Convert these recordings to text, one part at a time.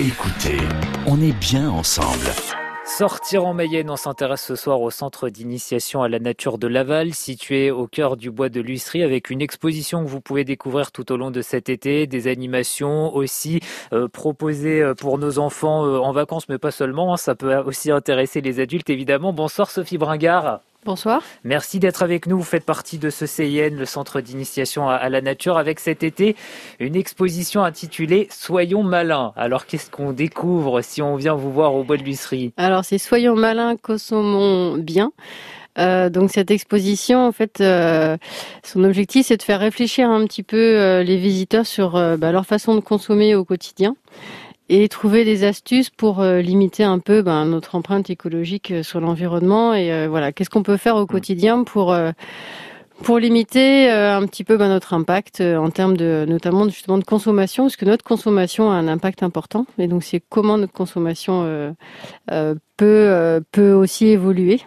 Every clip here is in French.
Écoutez, on est bien ensemble. Sortir en Mayenne, on s'intéresse ce soir au centre d'initiation à la nature de Laval, situé au cœur du bois de l'Huisserie, avec une exposition que vous pouvez découvrir tout au long de cet été, des animations aussi euh, proposées euh, pour nos enfants euh, en vacances, mais pas seulement, hein, ça peut aussi intéresser les adultes évidemment. Bonsoir Sophie Bringard. Bonsoir. Merci d'être avec nous. Vous faites partie de ce CIN, le centre d'initiation à la nature, avec cet été une exposition intitulée Soyons malins. Alors qu'est-ce qu'on découvre si on vient vous voir au bois de l'Huisserie Alors c'est Soyons malins, consommons bien. Euh, donc cette exposition, en fait, euh, son objectif, c'est de faire réfléchir un petit peu euh, les visiteurs sur bah, leur façon de consommer au quotidien et trouver des astuces pour euh, limiter un peu ben, notre empreinte écologique euh, sur l'environnement et euh, voilà qu'est-ce qu'on peut faire au mm. quotidien pour pour limiter un petit peu ben, notre impact en termes de notamment justement de consommation? Parce que notre consommation a un impact important et donc c'est comment notre consommation peut peut aussi évoluer.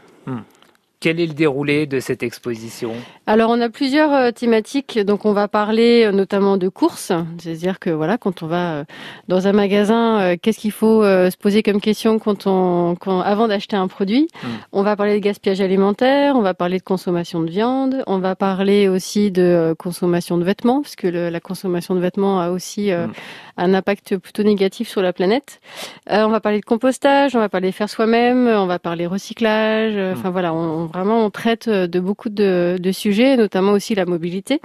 Quel est le déroulé de cette exposition? Alors on a plusieurs euh, thématiques, donc on va parler euh, notamment de courses, c'est-à-dire que voilà, quand on va euh, dans un magasin, qu'est-ce qu'il faut se poser comme question quand on, avant d'acheter un produit? Hmm. On va parler de gaspillage alimentaire, on va parler de consommation de viande, on va parler aussi de consommation de vêtements, parce que la consommation de vêtements a aussi hmm. un impact plutôt négatif sur la planète. on va parler de compostage, on va parler de faire soi-même, on va parler recyclage, hmm. enfin voilà, on vraiment, on traite euh, de beaucoup de, sujets, notamment aussi la mobilité.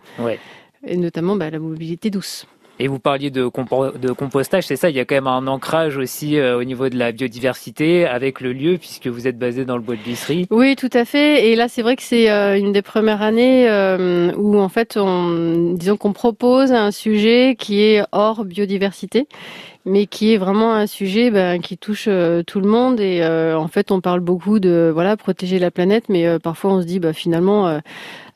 Et notamment bah, la mobilité douce. Et vous parliez de, de compostage, c'est ça, il y a quand même un ancrage aussi euh, au niveau de la biodiversité avec le lieu, puisque vous êtes basé dans le bois de Bisserie. Oui, tout à fait. Et là, c'est vrai que c'est euh, une des premières années où, en fait, on, disons qu'on propose un sujet qui est hors biodiversité mais qui est vraiment un sujet ben, qui touche euh, tout le monde et euh, en fait on parle beaucoup de voilà protéger la planète mais euh, parfois on se dit bah finalement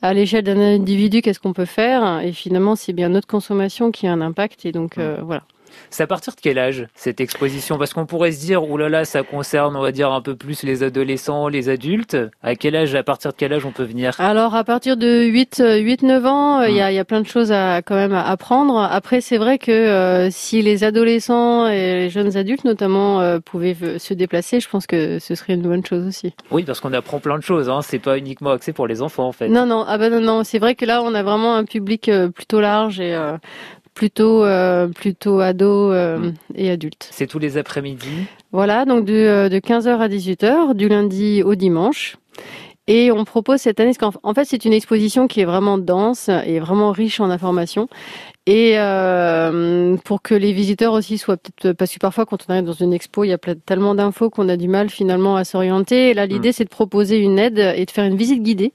à l'échelle d'un individu qu'est-ce qu'on peut faire? Et finalement c'est bien notre consommation qui a un impact et donc voilà c'est à partir de quel âge cette exposition? Parce qu'on pourrait se dire, oulala, là là, ça concerne, on va dire, un peu plus les adolescents, les adultes. À quel âge, à partir de quel âge on peut venir? Alors, à partir de 8, 8 9 ans, il y, a, hmm. y, a, plein de choses à quand même à apprendre. Après, c'est vrai que euh, si les adolescents et les jeunes adultes, notamment, euh, pouvaient se déplacer, je pense que ce serait une bonne chose aussi. Oui, parce qu'on apprend plein de choses. Hein. C'est pas uniquement axé pour les enfants, en fait. Non, non, ah ben non, non. C'est vrai que là, on a vraiment un public euh, plutôt large et plutôt euh, plutôt ados euh, hmm. et adultes. C'est tous les après-midi. Voilà, donc de, euh, de 15h à 18h, du lundi au dimanche. Et on propose cette année, parce qu'en fait c'est une exposition qui est vraiment dense et vraiment riche en informations. Et euh, pour que les visiteurs aussi soient peut-être parce que parfois quand on arrive dans une expo, il y a tellement d'infos qu'on a du mal finalement à s'orienter. Et là, l'idée hmm. c'est de proposer une aide et de faire une visite guidée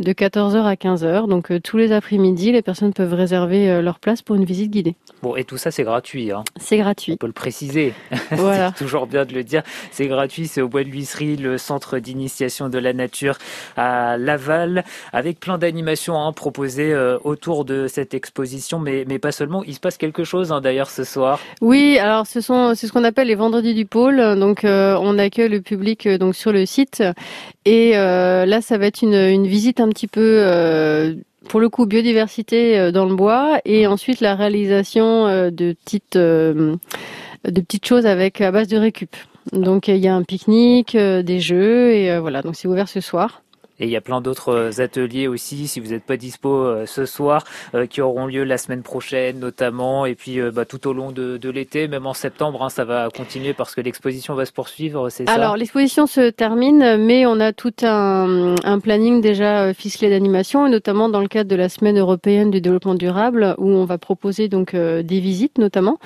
de 14h à 15h. Donc euh, tous les après-midi, les personnes peuvent réserver euh, leur place pour une visite guidée. Bon, et tout ça, c'est gratuit. Hein. C'est gratuit. On peut le préciser. Voilà. c'est toujours bien de le dire. C'est gratuit. C'est au Bois de l'Huisserie, le centre d'initiation de la nature à Laval, avec plein d'animations hein, proposées euh, autour de cette exposition, mais, mais pas seulement. Il se passe quelque chose hein, d'ailleurs ce soir. Oui, alors ce sont c'est ce qu'on appelle les vendredis du pôle. Donc on accueille le public donc sur le site et là ça va être une, une visite un petit peu euh, pour le coup biodiversité euh, dans le bois et ensuite la réalisation euh, de petites de petites choses avec à base de récup. Donc il y a un pique-nique, des jeux et voilà donc c'est ouvert ce soir. Et il y a plein d'autres euh, ateliers aussi, si vous n'êtes pas dispo euh, ce soir, euh, qui auront lieu la semaine prochaine notamment, et puis bah, tout au long de, de l'été, même en septembre, hein, ça va continuer parce que l'exposition va se poursuivre, c'est ça? Alors l'exposition se termine, mais on a tout un, un planning déjà ficelé d'animation, et notamment dans le cadre de la semaine européenne du développement durable, où on va proposer donc des visites notamment,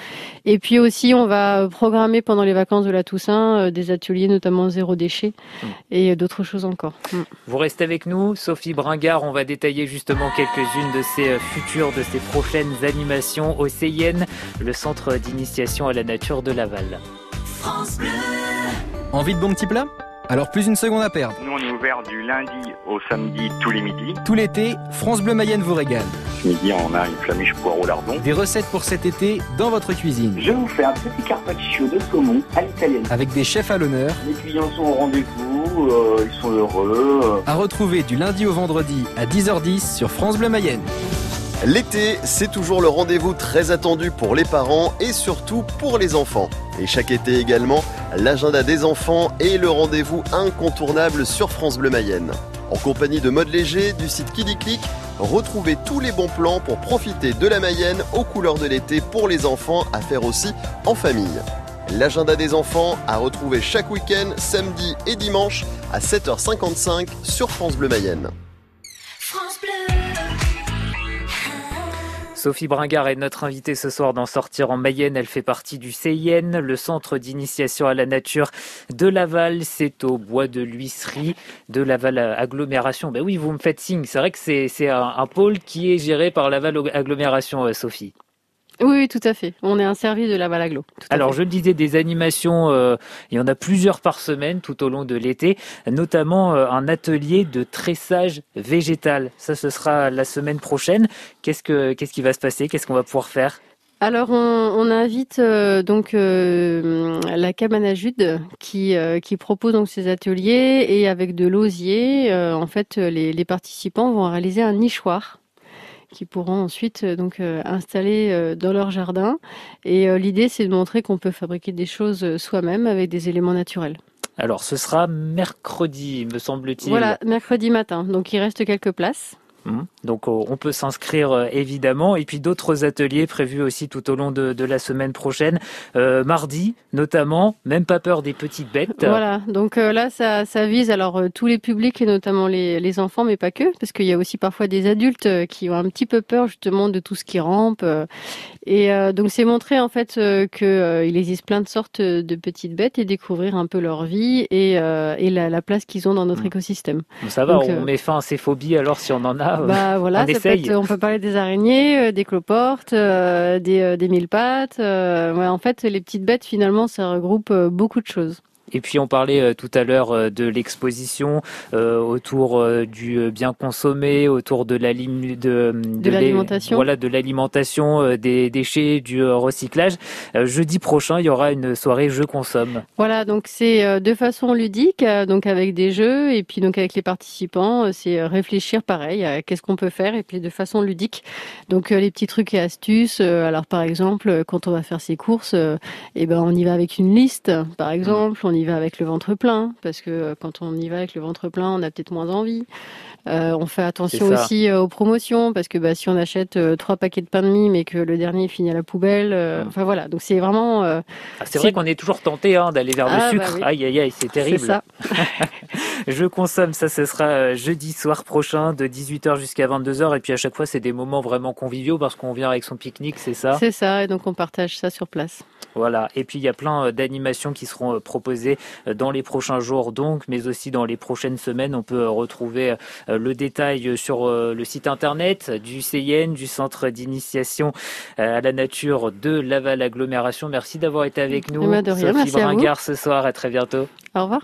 et puis aussi on va programmer pendant les vacances de la Toussaint des ateliers notamment zéro déchet mmh. et d'autres choses encore. Mmh. Restez avec nous, Sophie Bringard. On va détailler justement quelques-unes de ces euh, futures, de ces prochaines animations au CIN, le centre d'initiation à la nature de Laval. France Envie de bons petits plats? Alors plus une seconde à perdre. Nous on est ouvert du lundi au samedi tous les midis. Tout l'été, France Bleu Mayenne vous régale. Ce midi on a une flamiche poireau lardon. Des recettes pour cet été dans votre cuisine. Je vous fais un petit carpaccio de saumon à l'italienne. Avec des chefs à l'honneur. Les clients sont au rendez-vous, euh, ils sont heureux. À retrouver du lundi au vendredi à 10h10 sur France Bleu Mayenne. L'été, c'est toujours le rendez-vous très attendu pour les parents et surtout pour les enfants. Et chaque été également, l'agenda des enfants est le rendez-vous incontournable sur France Bleu Mayenne. En compagnie de Mode Léger du site Kidiclick, retrouvez tous les bons plans pour profiter de la Mayenne aux couleurs de l'été pour les enfants à faire aussi en famille. L'agenda des enfants à retrouver chaque week-end, samedi et dimanche à 7h55 sur France Bleu Mayenne. France Bleu. Sophie Bringard est notre invitée ce soir d'en sortir en Mayenne. Elle fait partie du CIN, le centre d'initiation à la nature de Laval. C'est au bois de l'huisserie de Laval Agglomération. Ben oui, vous me faites signe. C'est vrai que c'est un, un pôle qui est géré par Laval Agglomération, euh, Sophie. Oui, tout à fait. On est un service de la Valaglo. Alors, je le disais, des animations, euh, il y en a plusieurs par semaine tout au long de l'été, notamment euh, un atelier de tressage végétal. Ça, ce sera la semaine prochaine. Qu'est-ce que qu'est-ce qui va se passer? Qu'est-ce qu'on va pouvoir faire? Alors on, invite euh, donc la cabane à Jude qui, qui propose donc ces ateliers et avec de l'osier, en fait les, les, participants vont réaliser un nichoir qui pourront ensuite euh, donc euh, installer euh, dans leur jardin. Et l'idée, c'est de montrer qu'on peut fabriquer des choses soi-même avec des éléments naturels. Alors, ce sera mercredi, me semble-t-il. Voilà, mercredi matin. Donc, il reste quelques places. Hum. Donc euh, on peut s'inscrire euh, évidemment et puis d'autres ateliers prévus aussi tout au long de, la semaine prochaine. Euh, mardi notamment, même pas peur des petites bêtes. Voilà, donc là ça, ça, vise alors tous les publics et notamment les, les enfants mais pas que parce qu'il y a aussi parfois des adultes qui ont un petit peu peur justement de tout ce qui rampe. Et donc c'est montrer en fait qu'il existe plein de sortes de petites bêtes et découvrir un peu leur vie et, et la, la, place qu'ils ont dans notre hum. écosystème. Ça va, on met fin à ces phobies alors si on en a. Bah voilà, on, on peut parler des araignées, euh, des cloportes, euh, des, euh, des mille pattes. Ouais, en fait, les petites bêtes finalement, ça regroupe beaucoup de choses. Et puis on parlait euh, tout à l'heure euh, de l'exposition euh, autour du bien consommé, autour de l'alimentation, voilà, de l'alimentation, des déchets, du recyclage. jeudi prochain, il y aura une soirée je consomme. Voilà, donc c'est de façon ludique, donc avec des jeux et puis donc avec les participants, c'est réfléchir pareil à qu'est-ce qu'on peut faire et puis de façon ludique. Donc les petits trucs et astuces. alors par exemple, quand on va faire ses courses, eh ben on y va avec une liste, par exemple. On y va avec le ventre plein, parce que euh, quand on y va avec le ventre plein, on a peut-être moins envie. Euh, on fait attention aussi euh, aux promotions, parce que bah, si on achète trois paquets de pain de mie, mais que le dernier finit à la poubelle, mmh. enfin voilà. Donc c'est vraiment. Ah, c'est vrai qu'on est toujours tenté hein, d'aller vers le ah, bah sucre. Aïe aïe aïe, c'est terrible. Ça. Je consomme, ça, ce sera jeudi soir prochain de 18h jusqu'à 22h. Et puis à chaque fois, c'est des moments vraiment conviviaux parce qu'on vient avec son pique-nique, c'est ça C'est ça, et donc on partage ça sur place. Voilà. Et puis il y a plein d'animations qui seront proposées euh, dans les prochains jours donc, mais aussi dans les prochaines semaines. On peut euh, retrouver euh, le détail sur le site internet du CIN, du Centre d'initiation à la nature de Laval Agglomération. Merci d'avoir été avec nous. Eh ben, de rien, Sophie Bringard ce soir. À très bientôt. Au revoir.